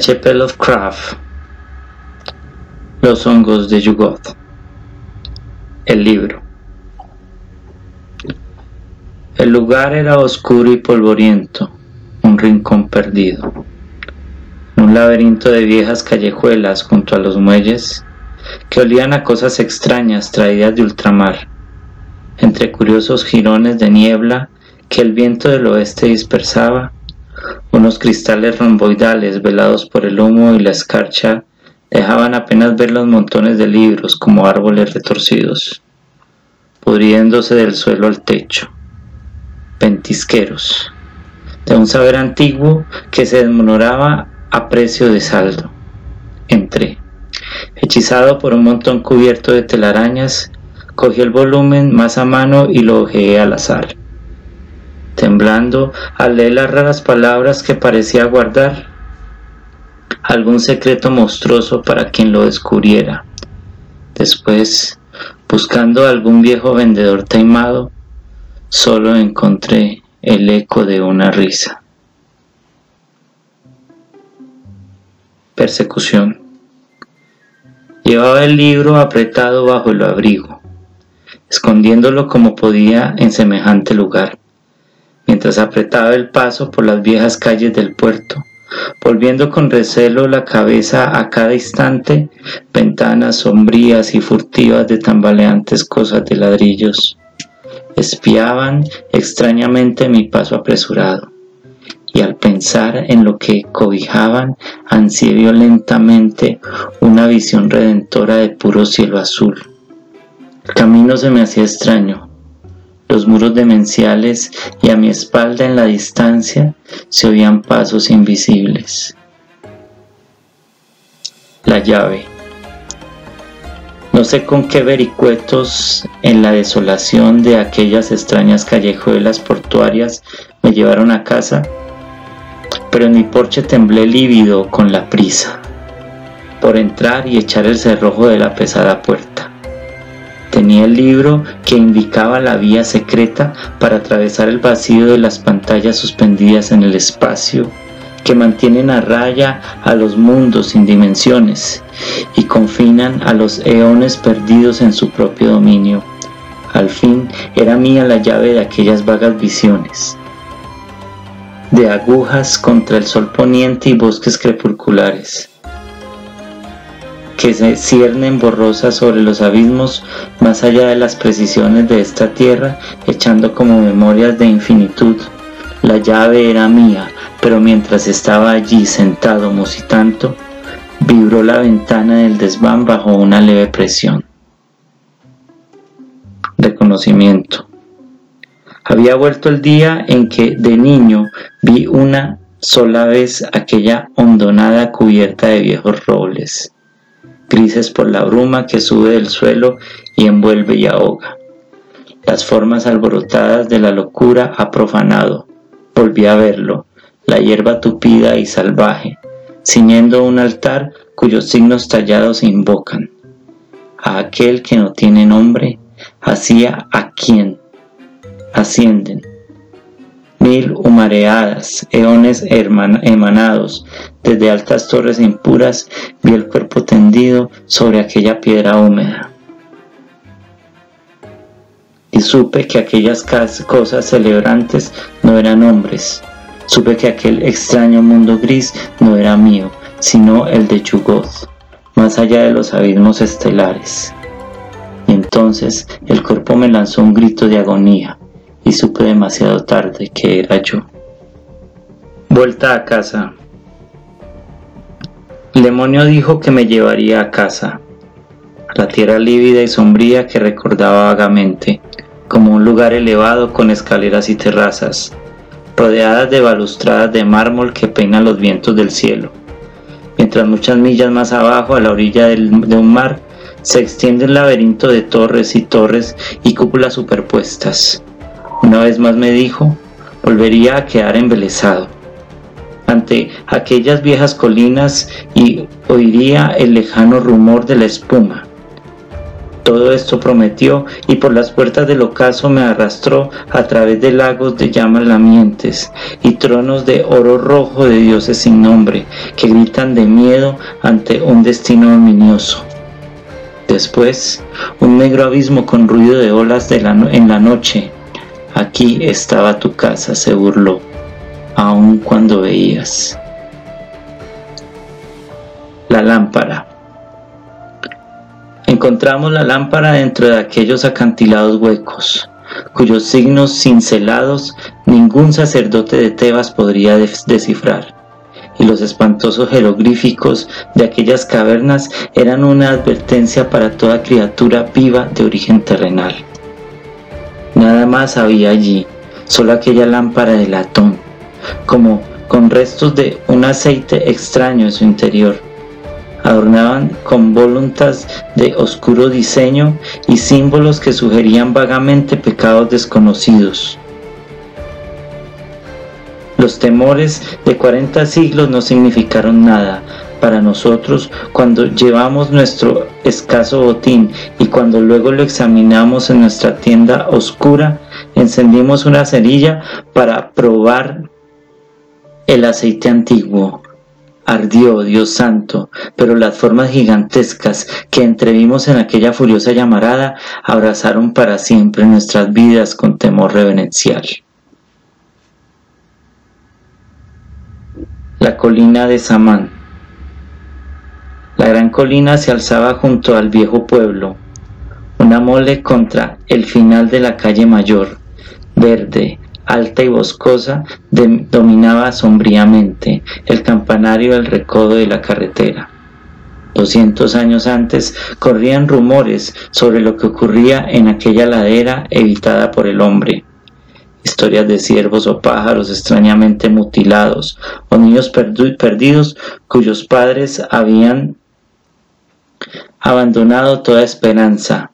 H.P. Lovecraft Los hongos de Yugoth El libro El lugar era oscuro y polvoriento, un rincón perdido. Un laberinto de viejas callejuelas junto a los muelles que olían a cosas extrañas traídas de ultramar, entre curiosos jirones de niebla que el viento del oeste dispersaba unos cristales romboidales velados por el humo y la escarcha dejaban apenas ver los montones de libros como árboles retorcidos, pudriéndose del suelo al techo, ventisqueros, de un saber antiguo que se desmonoraba a precio de saldo. Entré. Hechizado por un montón cubierto de telarañas, cogí el volumen más a mano y lo ojeé al azar temblando al leer las raras palabras que parecía guardar algún secreto monstruoso para quien lo descubriera. Después, buscando algún viejo vendedor taimado, solo encontré el eco de una risa. Persecución. Llevaba el libro apretado bajo el abrigo, escondiéndolo como podía en semejante lugar mientras apretaba el paso por las viejas calles del puerto, volviendo con recelo la cabeza a cada instante, ventanas sombrías y furtivas de tambaleantes cosas de ladrillos. Espiaban extrañamente mi paso apresurado, y al pensar en lo que cobijaban, ansié violentamente una visión redentora de puro cielo azul. El camino se me hacía extraño, los muros demenciales y a mi espalda en la distancia se oían pasos invisibles. La llave. No sé con qué vericuetos en la desolación de aquellas extrañas callejuelas portuarias me llevaron a casa, pero en mi porche temblé lívido con la prisa por entrar y echar el cerrojo de la pesada puerta. Tenía el libro que indicaba la vía secreta para atravesar el vacío de las pantallas suspendidas en el espacio, que mantienen a raya a los mundos sin dimensiones y confinan a los eones perdidos en su propio dominio. Al fin era mía la llave de aquellas vagas visiones, de agujas contra el sol poniente y bosques crepusculares que se ciernen borrosas sobre los abismos más allá de las precisiones de esta tierra, echando como memorias de infinitud. La llave era mía, pero mientras estaba allí sentado musitando, vibró la ventana del desván bajo una leve presión. Reconocimiento. Había vuelto el día en que de niño vi una sola vez aquella hondonada cubierta de viejos robles grises por la bruma que sube del suelo y envuelve y ahoga. Las formas alborotadas de la locura ha profanado. Volví a verlo, la hierba tupida y salvaje, ciñendo un altar cuyos signos tallados invocan. A aquel que no tiene nombre, hacia a quien ascienden, mil humareadas, eones emanados desde altas torres impuras, vi el cuerpo tendido sobre aquella piedra húmeda. Y supe que aquellas cosas celebrantes no eran hombres. Supe que aquel extraño mundo gris no era mío, sino el de Chugoth, más allá de los abismos estelares. Y entonces el cuerpo me lanzó un grito de agonía y supe demasiado tarde que era yo. Vuelta a casa. El demonio dijo que me llevaría a casa, a la tierra lívida y sombría que recordaba vagamente, como un lugar elevado con escaleras y terrazas, rodeadas de balustradas de mármol que peinan los vientos del cielo. Mientras muchas millas más abajo, a la orilla de un mar, se extiende un laberinto de torres y torres y cúpulas superpuestas, una vez más me dijo, volvería a quedar embelesado ante aquellas viejas colinas y oiría el lejano rumor de la espuma. Todo esto prometió y por las puertas del ocaso me arrastró a través de lagos de llamas lamientes y tronos de oro rojo de dioses sin nombre que gritan de miedo ante un destino ominioso. Después, un negro abismo con ruido de olas en la noche. Aquí estaba tu casa, se burló, aun cuando veías. La lámpara. Encontramos la lámpara dentro de aquellos acantilados huecos, cuyos signos cincelados ningún sacerdote de Tebas podría descifrar, y los espantosos jeroglíficos de aquellas cavernas eran una advertencia para toda criatura viva de origen terrenal. Más había allí, solo aquella lámpara de latón, como con restos de un aceite extraño en su interior, adornaban con voluntas de oscuro diseño y símbolos que sugerían vagamente pecados desconocidos. Los temores de 40 siglos no significaron nada para nosotros cuando llevamos nuestro escaso botín y cuando luego lo examinamos en nuestra tienda oscura, encendimos una cerilla para probar el aceite antiguo ardió, Dios santo, pero las formas gigantescas que entrevimos en aquella furiosa llamarada abrazaron para siempre nuestras vidas con temor reverencial. La colina de Samán. La gran colina se alzaba junto al viejo pueblo, una mole contra el final de la calle mayor, verde, alta y boscosa, dominaba sombríamente el campanario del recodo de la carretera. Doscientos años antes corrían rumores sobre lo que ocurría en aquella ladera evitada por el hombre. Historias de ciervos o pájaros extrañamente mutilados, o niños perdidos cuyos padres habían abandonado toda esperanza,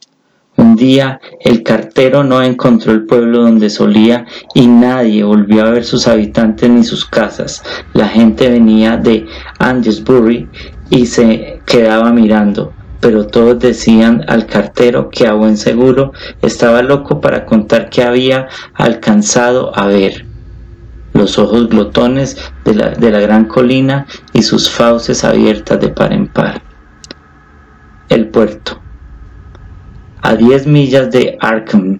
un día el cartero no encontró el pueblo donde solía y nadie volvió a ver sus habitantes ni sus casas. La gente venía de Andesbury y se quedaba mirando, pero todos decían al cartero que a buen seguro estaba loco para contar que había alcanzado a ver. Los ojos glotones de la, de la gran colina y sus fauces abiertas de par en par. El puerto. A diez millas de Arkham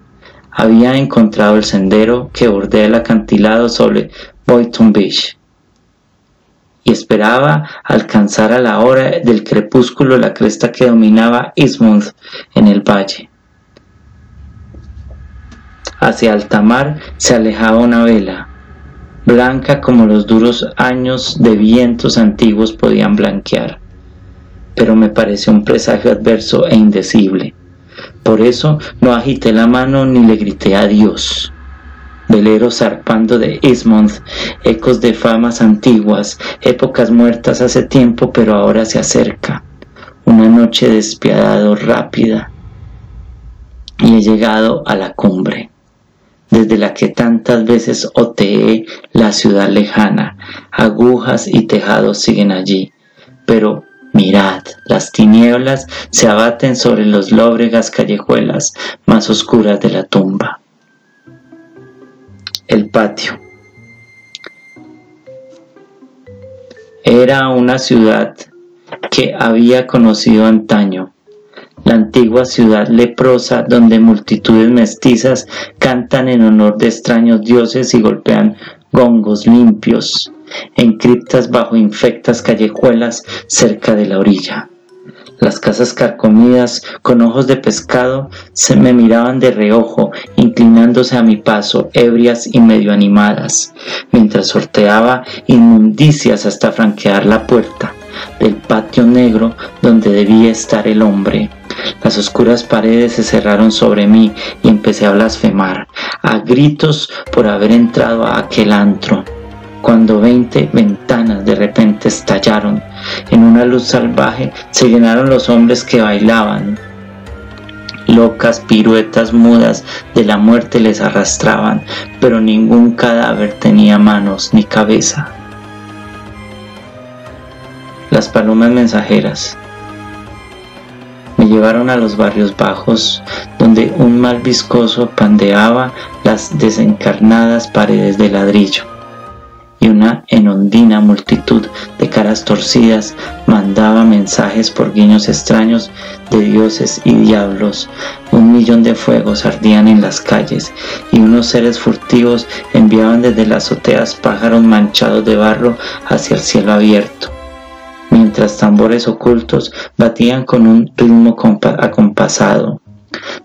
había encontrado el sendero que bordea el acantilado sobre Boynton Beach y esperaba alcanzar a la hora del crepúsculo la cresta que dominaba Eastmouth en el valle. Hacia alta mar se alejaba una vela, blanca como los duros años de vientos antiguos podían blanquear, pero me pareció un presagio adverso e indecible. Por eso no agité la mano ni le grité a Dios. Velero zarpando de Ismond, ecos de famas antiguas, épocas muertas hace tiempo pero ahora se acerca. Una noche despiadado rápida y he llegado a la cumbre, desde la que tantas veces oteé la ciudad lejana, agujas y tejados siguen allí, pero Mirad, las tinieblas se abaten sobre los lóbregas callejuelas más oscuras de la tumba. El patio. Era una ciudad que había conocido antaño, la antigua ciudad leprosa donde multitudes mestizas cantan en honor de extraños dioses y golpean gongos limpios en criptas bajo infectas callejuelas cerca de la orilla. Las casas carcomidas con ojos de pescado se me miraban de reojo, inclinándose a mi paso, ebrias y medio animadas, mientras sorteaba inmundicias hasta franquear la puerta del patio negro donde debía estar el hombre. Las oscuras paredes se cerraron sobre mí y empecé a blasfemar, a gritos por haber entrado a aquel antro cuando veinte ventanas de repente estallaron. En una luz salvaje se llenaron los hombres que bailaban. Locas piruetas mudas de la muerte les arrastraban, pero ningún cadáver tenía manos ni cabeza. Las palomas mensajeras. Me llevaron a los barrios bajos, donde un mal viscoso pandeaba las desencarnadas paredes de ladrillo y una enondina multitud de caras torcidas mandaba mensajes por guiños extraños de dioses y diablos. Un millón de fuegos ardían en las calles y unos seres furtivos enviaban desde las azoteas pájaros manchados de barro hacia el cielo abierto mientras tambores ocultos batían con un ritmo acompasado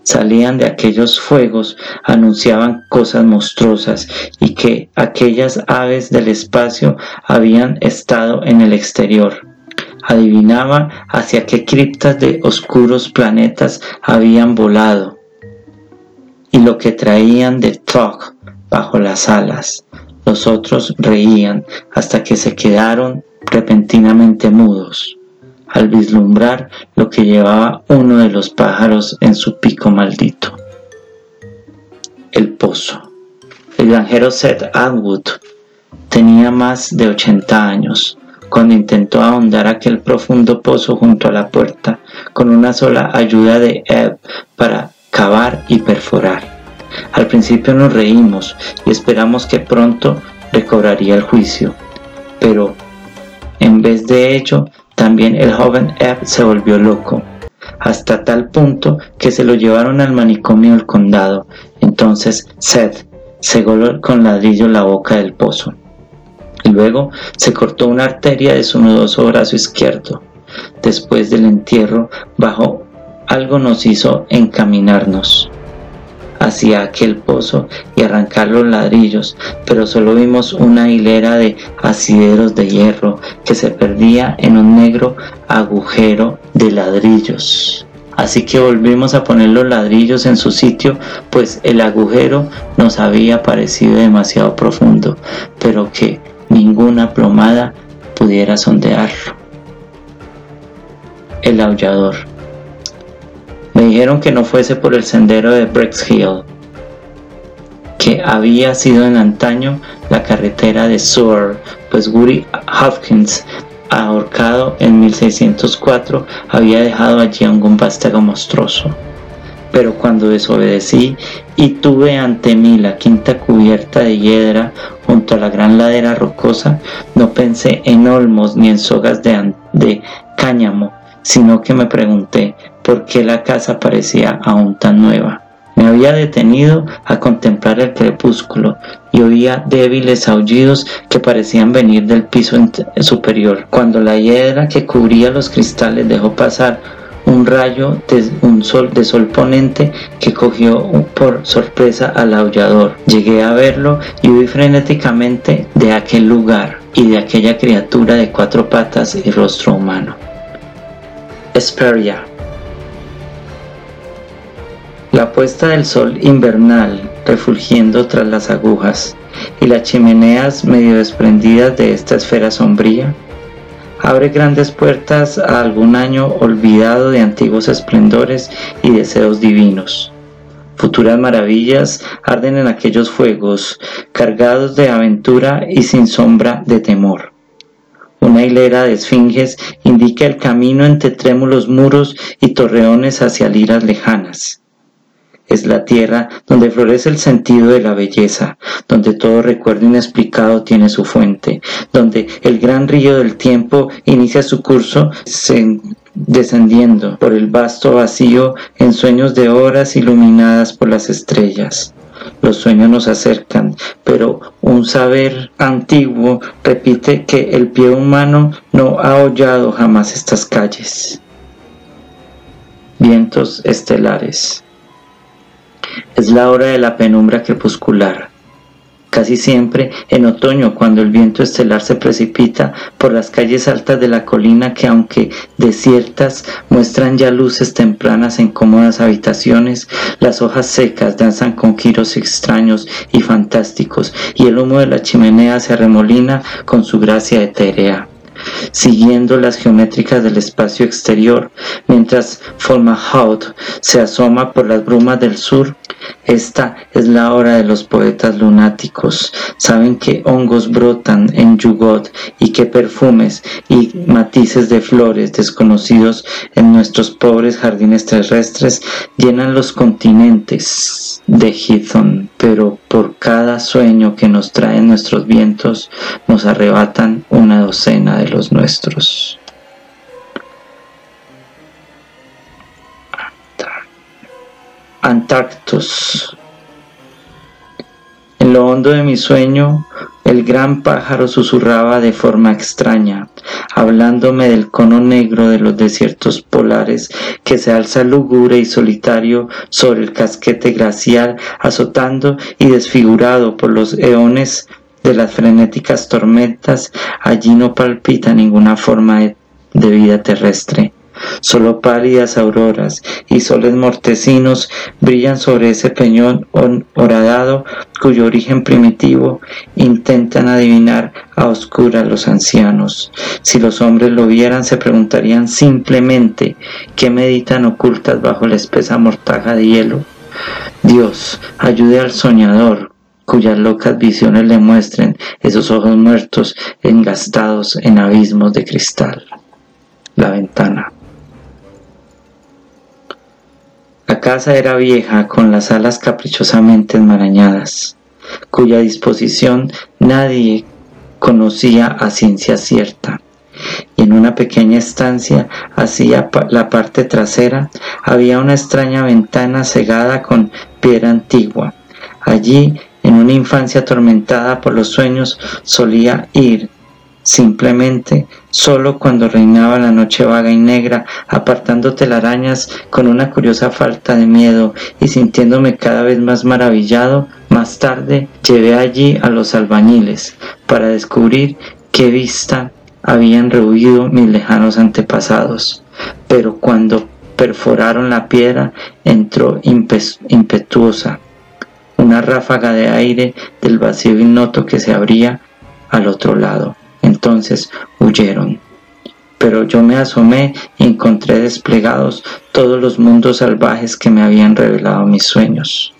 salían de aquellos fuegos anunciaban cosas monstruosas y que aquellas aves del espacio habían estado en el exterior. Adivinaba hacia qué criptas de oscuros planetas habían volado y lo que traían de Trog bajo las alas. Los otros reían hasta que se quedaron repentinamente mudos al vislumbrar lo que llevaba uno de los pájaros en su pico maldito. El pozo. El granjero Seth Atwood tenía más de 80 años cuando intentó ahondar aquel profundo pozo junto a la puerta con una sola ayuda de Ebb para cavar y perforar. Al principio nos reímos y esperamos que pronto recobraría el juicio, pero en vez de ello también el joven Ebb se volvió loco, hasta tal punto que se lo llevaron al manicomio del condado. Entonces Seth cegó con ladrillo la boca del pozo. Y luego se cortó una arteria de su nudoso brazo izquierdo. Después del entierro, bajo algo nos hizo encaminarnos hacia aquel pozo y arrancar los ladrillos, pero solo vimos una hilera de asideros de hierro que se perdía en un negro agujero de ladrillos. Así que volvimos a poner los ladrillos en su sitio, pues el agujero nos había parecido demasiado profundo, pero que ninguna plomada pudiera sondearlo. El aullador. Me dijeron que no fuese por el sendero de Hill, que había sido en antaño la carretera de Soar, pues Woody Hopkins, ahorcado en 1604, había dejado allí a un vástago monstruoso. Pero cuando desobedecí y tuve ante mí la quinta cubierta de hiedra junto a la gran ladera rocosa, no pensé en olmos ni en sogas de, de cáñamo, sino que me pregunté por qué la casa parecía aún tan nueva. Me había detenido a contemplar el crepúsculo y oía débiles aullidos que parecían venir del piso superior. Cuando la hiedra que cubría los cristales dejó pasar un rayo de un sol de sol ponente que cogió por sorpresa al aullador. Llegué a verlo y huí frenéticamente de aquel lugar y de aquella criatura de cuatro patas y rostro humano. Esperia la puesta del sol invernal refulgiendo tras las agujas y las chimeneas medio desprendidas de esta esfera sombría abre grandes puertas a algún año olvidado de antiguos esplendores y deseos divinos. Futuras maravillas arden en aquellos fuegos, cargados de aventura y sin sombra de temor. Una hilera de esfinges indica el camino entre trémulos muros y torreones hacia liras lejanas es la tierra donde florece el sentido de la belleza, donde todo recuerdo inexplicado tiene su fuente, donde el gran río del tiempo inicia su curso descendiendo por el vasto vacío en sueños de horas iluminadas por las estrellas. Los sueños nos acercan, pero un saber antiguo repite que el pie humano no ha hollado jamás estas calles. Vientos estelares. Es la hora de la penumbra crepuscular. Casi siempre en otoño, cuando el viento estelar se precipita por las calles altas de la colina que aunque desiertas muestran ya luces tempranas en cómodas habitaciones, las hojas secas danzan con giros extraños y fantásticos y el humo de la chimenea se arremolina con su gracia etérea. Siguiendo las geométricas del espacio exterior, mientras Folmahaut se asoma por las brumas del sur. Esta es la hora de los poetas lunáticos. Saben que hongos brotan en Yugot y que perfumes y matices de flores desconocidos en nuestros pobres jardines terrestres llenan los continentes de Githon, pero por cada sueño que nos traen nuestros vientos nos arrebatan una docena de los nuestros. Antarctus. En lo hondo de mi sueño, el gran pájaro susurraba de forma extraña, hablándome del cono negro de los desiertos polares que se alza lúgubre y solitario sobre el casquete glacial, azotando y desfigurado por los eones de las frenéticas tormentas, allí no palpita ninguna forma de vida terrestre. Solo pálidas auroras y soles mortecinos brillan sobre ese peñón horadado cuyo origen primitivo intentan adivinar a oscuras los ancianos. Si los hombres lo vieran se preguntarían simplemente qué meditan ocultas bajo la espesa mortaja de hielo. Dios, ayude al soñador, cuyas locas visiones le muestren esos ojos muertos engastados en abismos de cristal. La ventana. La casa era vieja, con las alas caprichosamente enmarañadas, cuya disposición nadie conocía a ciencia cierta. Y en una pequeña estancia, hacia la parte trasera, había una extraña ventana cegada con piedra antigua. Allí, en una infancia atormentada por los sueños, solía ir simplemente solo cuando reinaba la noche vaga y negra, apartando telarañas con una curiosa falta de miedo y sintiéndome cada vez más maravillado, más tarde llevé allí a los albañiles para descubrir qué vista habían rehuido mis lejanos antepasados. Pero cuando perforaron la piedra entró impetuosa una ráfaga de aire del vacío ignoto que se abría al otro lado entonces huyeron. Pero yo me asomé y encontré desplegados todos los mundos salvajes que me habían revelado mis sueños.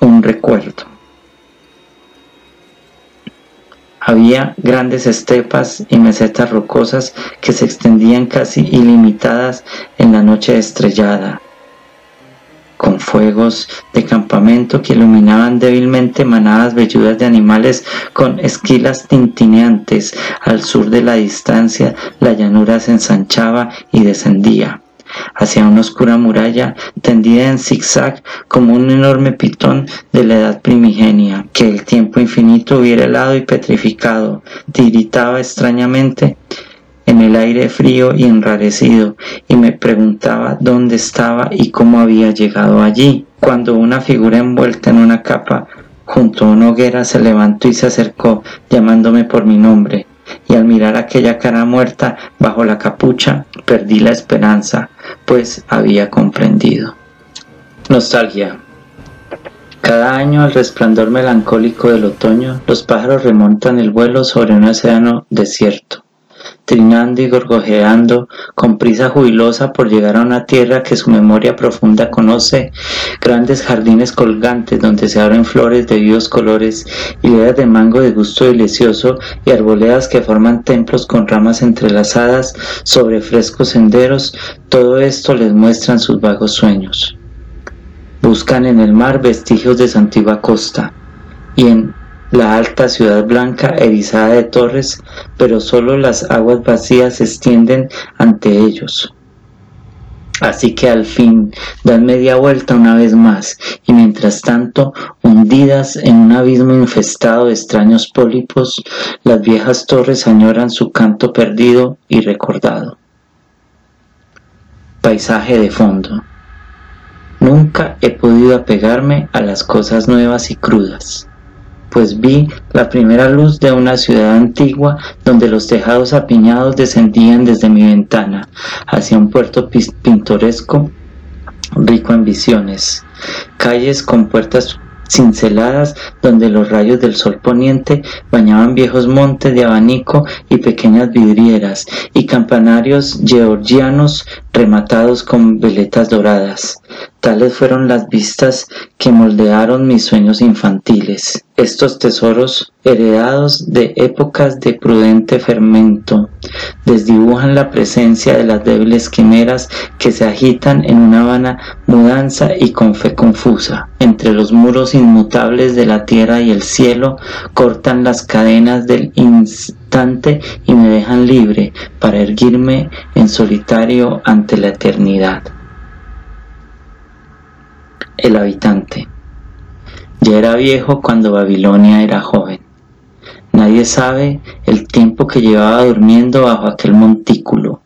Un recuerdo. Había grandes estepas y mesetas rocosas que se extendían casi ilimitadas en la noche estrellada con fuegos de campamento que iluminaban débilmente manadas velludas de animales con esquilas tintineantes. Al sur de la distancia la llanura se ensanchaba y descendía hacia una oscura muralla tendida en zigzag como un enorme pitón de la edad primigenia, que el tiempo infinito hubiera helado y petrificado, tiritaba extrañamente en el aire frío y enrarecido, y me preguntaba dónde estaba y cómo había llegado allí, cuando una figura envuelta en una capa junto a una hoguera se levantó y se acercó, llamándome por mi nombre, y al mirar aquella cara muerta bajo la capucha, perdí la esperanza, pues había comprendido. Nostalgia. Cada año al resplandor melancólico del otoño, los pájaros remontan el vuelo sobre un océano desierto trinando y gorgojeando con prisa jubilosa por llegar a una tierra que su memoria profunda conoce, grandes jardines colgantes donde se abren flores de vivos colores, hileras de mango de gusto delicioso y arboledas que forman templos con ramas entrelazadas sobre frescos senderos, todo esto les muestran sus vagos sueños. Buscan en el mar vestigios de su antigua costa, y en la alta ciudad blanca erizada de torres, pero solo las aguas vacías se extienden ante ellos. Así que al fin dan media vuelta una vez más, y mientras tanto, hundidas en un abismo infestado de extraños pólipos, las viejas torres añoran su canto perdido y recordado. Paisaje de fondo. Nunca he podido apegarme a las cosas nuevas y crudas pues vi la primera luz de una ciudad antigua donde los tejados apiñados descendían desde mi ventana hacia un puerto pintoresco rico en visiones, calles con puertas cinceladas donde los rayos del sol poniente bañaban viejos montes de abanico y pequeñas vidrieras y campanarios georgianos rematados con veletas doradas. Fueron las vistas que moldearon mis sueños infantiles. Estos tesoros, heredados de épocas de prudente fermento, desdibujan la presencia de las débiles quimeras que se agitan en una vana mudanza y con fe confusa. Entre los muros inmutables de la tierra y el cielo cortan las cadenas del instante y me dejan libre para erguirme en solitario ante la eternidad el habitante. Ya era viejo cuando Babilonia era joven. Nadie sabe el tiempo que llevaba durmiendo bajo aquel montículo,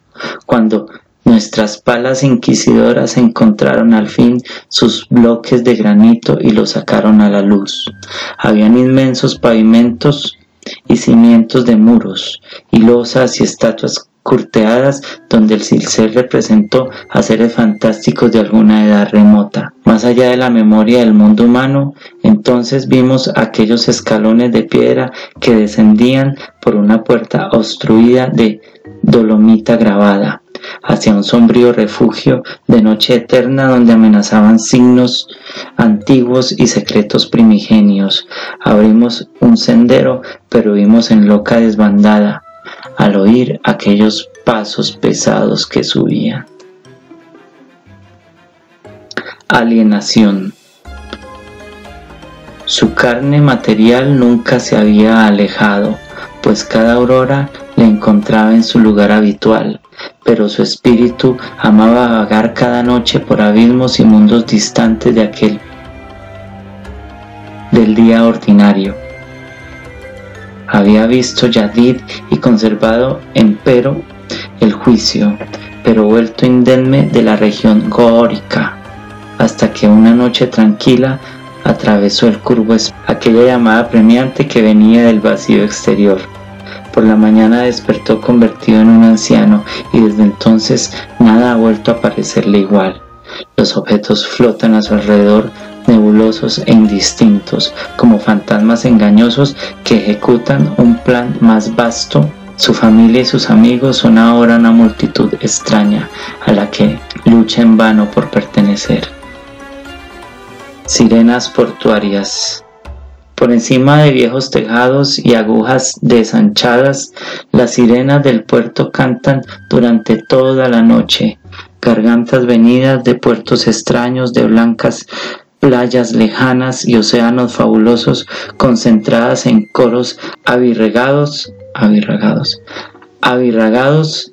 cuando nuestras palas inquisidoras encontraron al fin sus bloques de granito y los sacaron a la luz. Habían inmensos pavimentos y cimientos de muros, y losas y estatuas curteadas donde el cincel representó a seres fantásticos de alguna edad remota. Más allá de la memoria del mundo humano, entonces vimos aquellos escalones de piedra que descendían por una puerta obstruida de dolomita grabada hacia un sombrío refugio de noche eterna donde amenazaban signos antiguos y secretos primigenios. Abrimos un sendero, pero vimos en loca desbandada al oír aquellos pasos pesados que subían. Alienación. Su carne material nunca se había alejado, pues cada aurora le encontraba en su lugar habitual, pero su espíritu amaba vagar cada noche por abismos y mundos distantes de aquel del día ordinario había visto Yadid y conservado empero el juicio, pero vuelto indemne de la región górica, hasta que una noche tranquila atravesó el curvo aquella llamada premiante que venía del vacío exterior. Por la mañana despertó convertido en un anciano y desde entonces nada ha vuelto a parecerle igual. Los objetos flotan a su alrededor nebulosos e indistintos, como fantasmas engañosos que ejecutan un plan más vasto. Su familia y sus amigos son ahora una multitud extraña a la que lucha en vano por pertenecer. Sirenas portuarias. Por encima de viejos tejados y agujas desanchadas, las sirenas del puerto cantan durante toda la noche, gargantas venidas de puertos extraños de blancas playas lejanas y océanos fabulosos concentradas en coros avirregados, avirregados, avirregados,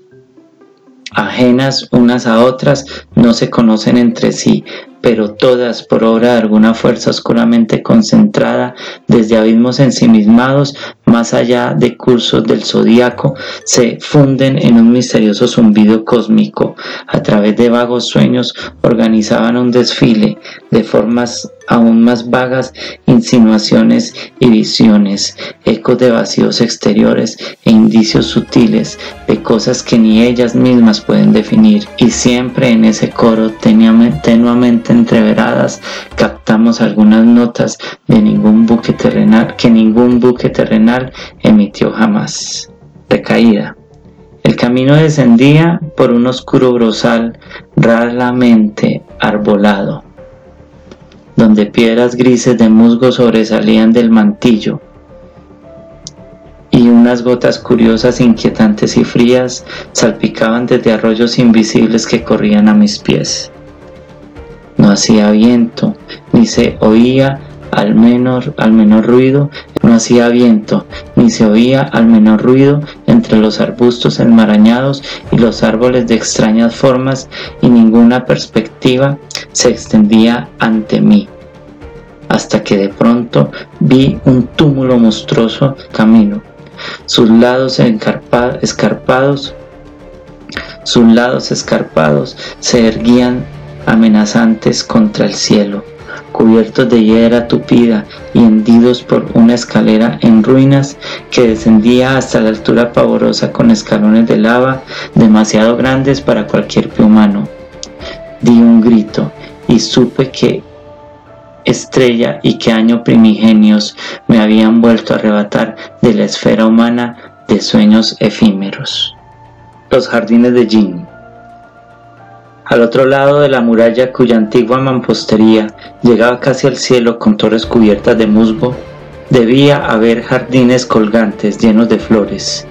ajenas unas a otras, no se conocen entre sí, pero todas por obra de alguna fuerza oscuramente concentrada desde abismos ensimismados más allá de cursos del zodíaco, se funden en un misterioso zumbido cósmico. A través de vagos sueños organizaban un desfile de formas aún más vagas, insinuaciones y visiones, ecos de vacíos exteriores e indicios sutiles de cosas que ni ellas mismas pueden definir. Y siempre en ese coro tenuamente entreveradas captamos algunas notas de ningún buque terrenal que ningún buque terrenal emitió jamás. Recaída. El camino descendía por un oscuro brozal raramente arbolado, donde piedras grises de musgo sobresalían del mantillo y unas gotas curiosas, inquietantes y frías salpicaban desde arroyos invisibles que corrían a mis pies. No hacía viento, ni se oía al menor, al menor ruido, no hacía viento, ni se oía al menor ruido entre los arbustos enmarañados y los árboles de extrañas formas, y ninguna perspectiva se extendía ante mí. Hasta que de pronto vi un túmulo monstruoso camino. Sus lados escarpados, sus lados escarpados se erguían amenazantes contra el cielo cubiertos de hiedra tupida y hendidos por una escalera en ruinas que descendía hasta la altura pavorosa con escalones de lava demasiado grandes para cualquier pie humano. Di un grito y supe que estrella y qué año primigenios me habían vuelto a arrebatar de la esfera humana de sueños efímeros. Los jardines de Jin. Al otro lado de la muralla cuya antigua mampostería llegaba casi al cielo con torres cubiertas de musgo, debía haber jardines colgantes llenos de flores,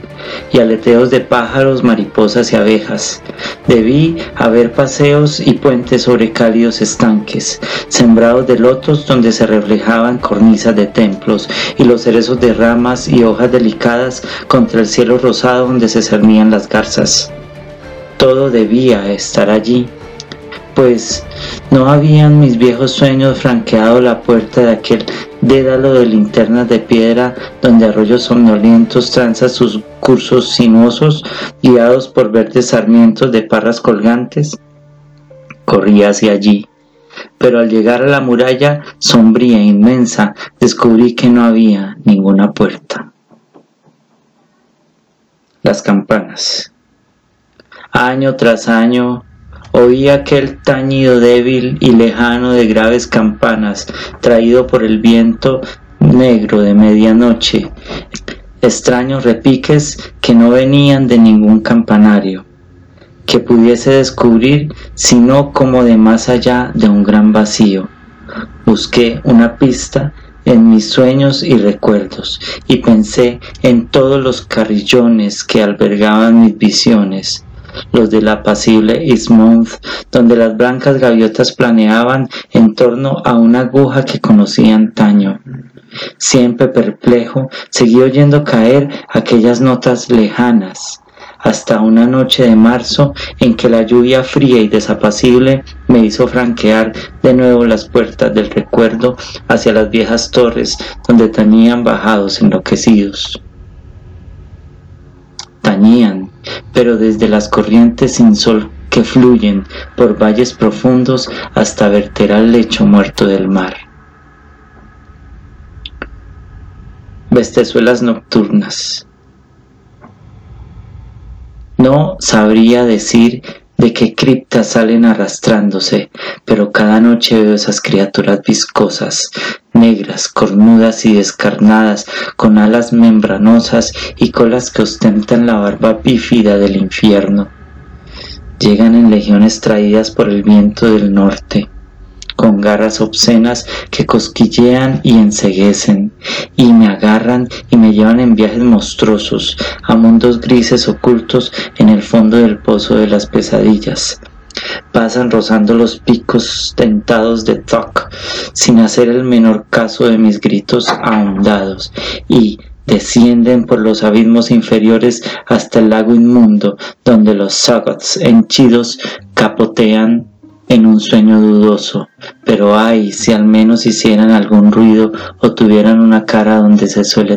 y aleteos de pájaros, mariposas y abejas. Debí haber paseos y puentes sobre cálidos estanques, sembrados de lotos donde se reflejaban cornisas de templos y los cerezos de ramas y hojas delicadas contra el cielo rosado donde se cernían las garzas. Todo debía estar allí, pues no habían mis viejos sueños franqueado la puerta de aquel dédalo de linternas de piedra donde arroyos somnolientos tranzan sus cursos sinuosos guiados por verdes sarmientos de parras colgantes. Corrí hacia allí, pero al llegar a la muralla sombría e inmensa descubrí que no había ninguna puerta. Las campanas. Año tras año Oí aquel tañido débil y lejano de graves campanas, traído por el viento negro de medianoche, extraños repiques que no venían de ningún campanario, que pudiese descubrir sino como de más allá de un gran vacío. Busqué una pista en mis sueños y recuerdos, y pensé en todos los carrillones que albergaban mis visiones, los del apacible Ismouth, donde las blancas gaviotas planeaban en torno a una aguja que conocí antaño. Siempre perplejo, seguí oyendo caer aquellas notas lejanas, hasta una noche de marzo en que la lluvia fría y desapacible me hizo franquear de nuevo las puertas del recuerdo hacia las viejas torres donde tañían bajados enloquecidos. Tañían, pero desde las corrientes sin sol que fluyen por valles profundos hasta verter al lecho muerto del mar. Bestezuelas nocturnas. No sabría decir de qué criptas salen arrastrándose, pero cada noche veo esas criaturas viscosas, negras, cornudas y descarnadas, con alas membranosas y colas que ostentan la barba bífida del infierno. Llegan en legiones traídas por el viento del norte, con garras obscenas que cosquillean y enseguecen, y me agarran y me llevan en viajes monstruosos a mundos grises ocultos en el fondo del pozo de las pesadillas. Pasan rozando los picos tentados de Thok, sin hacer el menor caso de mis gritos ahondados, y descienden por los abismos inferiores hasta el lago inmundo, donde los sagots henchidos capotean en un sueño dudoso, pero ay, si al menos hicieran algún ruido o tuvieran una cara donde se suele